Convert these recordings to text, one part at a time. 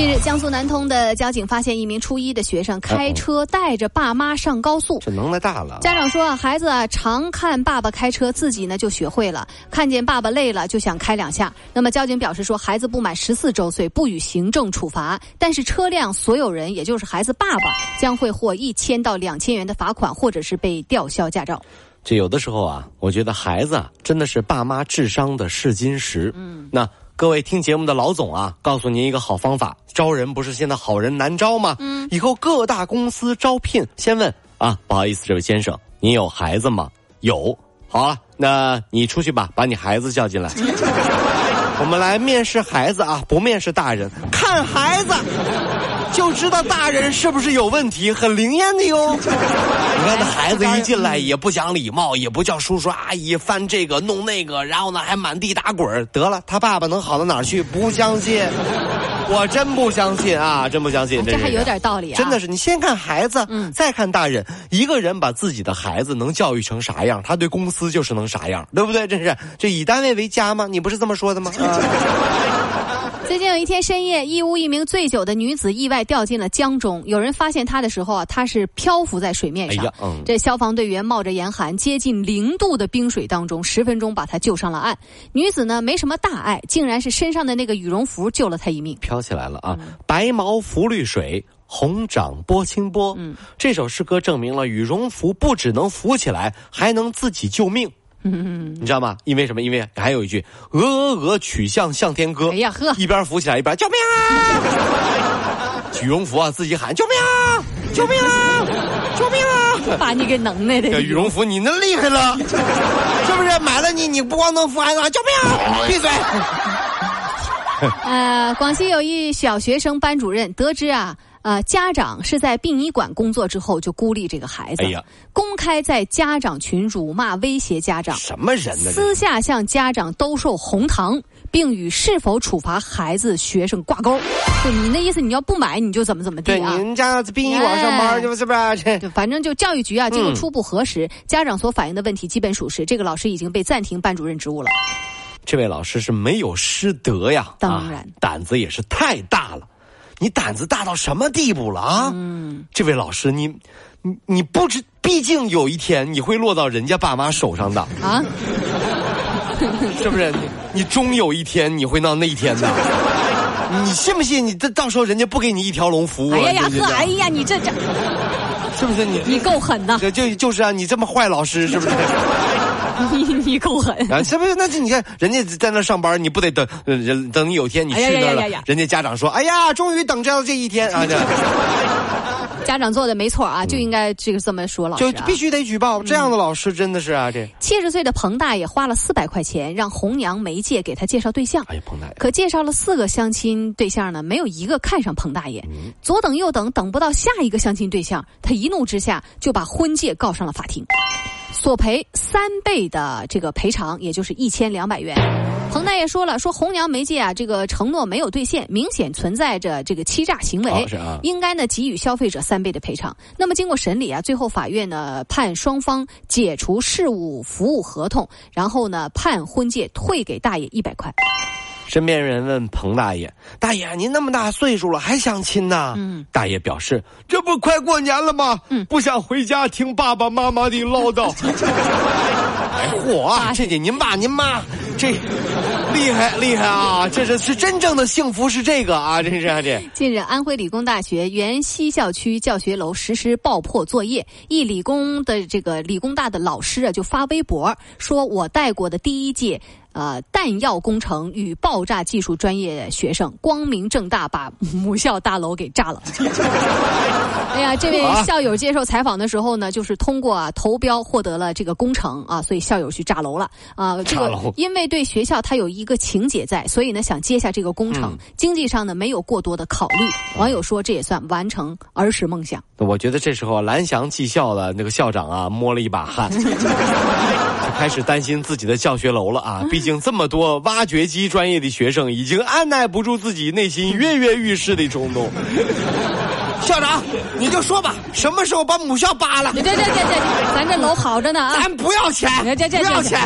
近日，江苏南通的交警发现一名初一的学生开车带着爸妈上高速。这能耐大了。家长说啊，孩子啊常看爸爸开车，自己呢就学会了。看见爸爸累了就想开两下。那么交警表示说，孩子不满十四周岁不予行政处罚，但是车辆所有人，也就是孩子爸爸，将会获一千到两千元的罚款，或者是被吊销驾照。这有的时候啊，我觉得孩子啊真的是爸妈智商的试金石。嗯，那。各位听节目的老总啊，告诉您一个好方法：招人不是现在好人难招吗？嗯，以后各大公司招聘，先问啊，不好意思，这位先生，您有孩子吗？有。好了，那你出去吧，把你孩子叫进来。我们来面试孩子啊，不面试大人，看孩子。就知道大人是不是有问题，很灵验的哟。你看那孩子一进来也不讲礼貌，也不叫叔叔阿姨，翻这个弄那个，然后呢还满地打滚得了，他爸爸能好到哪儿去？不相信，我真不相信啊！真不相信，这还有点道理啊！真的是，你先看孩子，嗯，再看大人。一个人把自己的孩子能教育成啥样，他对公司就是能啥样，对不对？真是，这以单位为家吗？你不是这么说的吗？最近有一天深夜，义乌一名醉酒的女子意外掉进了江中。有人发现她的时候啊，她是漂浮在水面上。这消防队员冒着严寒，接近零度的冰水当中，十分钟把她救上了岸。女子呢没什么大碍，竟然是身上的那个羽绒服救了她一命。飘起来了啊！白毛浮绿水，红掌拨清波。嗯，这首诗歌证明了羽绒服不只能浮起来，还能自己救命。嗯，你知道吗？因为什么？因为还有一句“鹅鹅鹅，曲项向天歌”。哎呀呵，一边扶起来一边救命啊！羽绒服啊，自己喊救命啊！救命啊！救命啊！把你给能耐的。羽绒服你那厉害了，是不是？买了你，你不光能扶，还能喊救命啊！闭嘴。呃，广西有一小学生班主任得知啊。呃，家长是在殡仪馆工作之后就孤立这个孩子，哎呀，公开在家长群辱骂威胁家长，什么人呢？私下向家长兜售红糖，并与是否处罚孩子学生挂钩。就你那意思，你要不买你就怎么怎么地啊？对，您家在殡仪馆上班就是不是？反正就教育局啊，经过初步核实，家长所反映的问题基本属实，这个老师已经被暂停班主任职务了。这位老师是没有师德呀，当然，胆子也是太大了。你胆子大到什么地步了啊？嗯，这位老师，你，你你不知，毕竟有一天你会落到人家爸妈手上的啊，是不是？你你终有一天你会到那一天的，你信不信？你这到时候人家不给你一条龙服务？哎呀呀呵，哎呀，你这这，是不是你？你够狠的，就就是啊，你这么坏老师是不是？你你够狠啊！是不是？那这你看，人家在那上班，你不得等人等你有天你去那了，人家家长说：“哎呀，终于等着这一天啊！”家长做的没错啊，就应该这个这么说，老师就必须得举报这样的老师，真的是啊！这七十岁的彭大爷花了四百块钱让红娘媒介给他介绍对象。哎呀，彭大爷可介绍了四个相亲对象呢，没有一个看上彭大爷。左等右等，等不到下一个相亲对象，他一怒之下就把婚介告上了法庭。索赔三倍的这个赔偿，也就是一千两百元。彭大爷说了，说红娘媒介啊，这个承诺没有兑现，明显存在着这个欺诈行为，应该呢给予消费者三倍的赔偿。那么经过审理啊，最后法院呢判双方解除事务服务合同，然后呢判婚介退给大爷一百块。身边人问彭大爷：“大爷，您那么大岁数了还相亲呢？”嗯，大爷表示：“这不快过年了吗？嗯，不想回家听爸爸妈妈的唠叨。” 哎嚯，这这您爸您妈这厉害厉害啊！这是是真正的幸福是这个啊！真是啊这。近日，安徽理工大学原西校区教学楼实施爆破作业，一理工的这个理工大的老师啊就发微博说：“我带过的第一届。”呃，弹药工程与爆炸技术专业学生光明正大把母校大楼给炸了。哎呀，这位校友接受采访的时候呢，就是通过啊投标获得了这个工程啊，所以校友去炸楼了啊。这个因为对学校他有一个情节在，所以呢想接下这个工程，经济上呢没有过多的考虑。网友说这也算完成儿时梦想。我觉得这时候蓝翔技校的那个校长啊摸了一把汗。开始担心自己的教学楼了啊！毕竟这么多挖掘机专业的学生，已经按耐不住自己内心跃跃欲试的冲动。校长，你就说吧，什么时候把母校扒了？这这这这，咱这楼好着呢啊！咱不要钱，这这不要钱，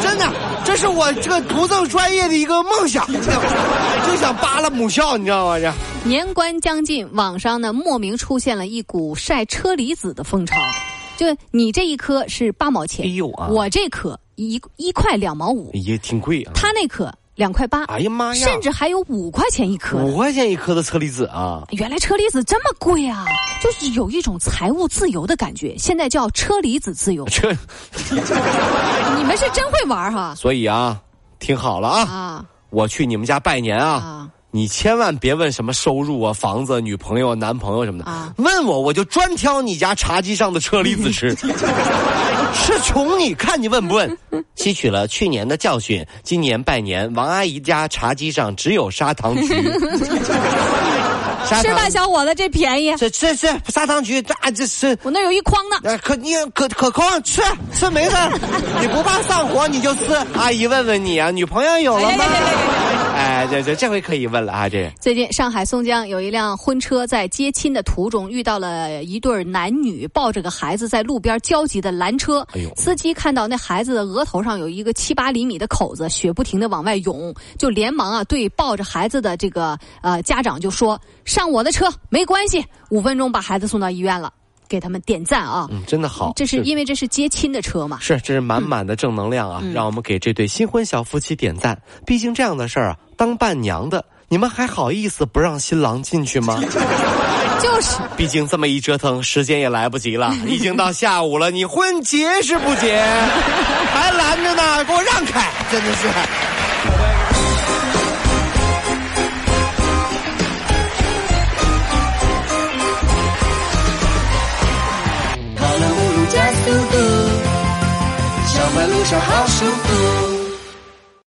真的，这是我这个独赠专业的一个梦想，就想扒了母校，你知道吗？这年关将近，网上呢莫名出现了一股晒车厘子的风潮，就你这一颗是八毛钱，哎呦啊，我这颗一一块两毛五，也挺贵啊。他那颗。两块八，哎呀妈呀！甚至还有五块钱一颗，五块钱一颗的车厘子啊！原来车厘子这么贵啊！就是有一种财务自由的感觉，现在叫车厘子自由。这，你们是真会玩哈！所以啊，听好了啊，我去你们家拜年啊。你千万别问什么收入啊、房子、女朋友、男朋友什么的，啊问我我就专挑你家茶几上的车厘子吃。是穷你看你问不问？吸取了去年的教训，今年拜年，王阿姨家茶几上只有砂糖橘。是吧，小伙子，这便宜。这这这砂糖橘，啊，这是我那有一筐呢。可你可可空吃吃没事，你不怕上火你就吃。阿姨问问你啊，女朋友有了吗？哎，这这这回可以问了啊！这最近上海松江有一辆婚车在接亲的途中遇到了一对男女抱着个孩子在路边焦急的拦车。哎呦！司机看到那孩子的额头上有一个七八厘米的口子，血不停的往外涌，就连忙啊对抱着孩子的这个呃家长就说：“上我的车没关系。”五分钟把孩子送到医院了。给他们点赞啊！嗯，真的好。这是因为这是接亲的车嘛？是，这是满满的正能量啊！让我们给这对新婚小夫妻点赞。毕竟这样的事儿啊，当伴娘的你们还好意思不让新郎进去吗？就是。毕竟这么一折腾，时间也来不及了，已经到下午了。你婚结是不结？还拦着呢，给我让开！真的是。